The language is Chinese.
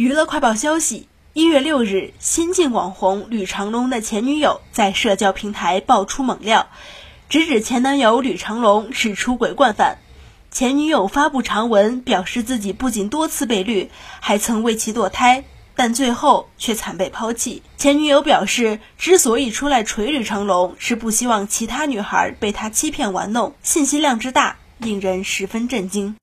娱乐快报消息一月六日新晋网红吕长龙的前女友在社交平台爆出猛料直指前男友吕长龙是出轨惯犯。前女友发布长文表示自己不仅多次被绿还曾为其堕胎但最后却惨被抛弃。前女友表示之所以出来锤吕长龙是不希望其他女孩被他欺骗玩弄信息量之大令人十分震惊。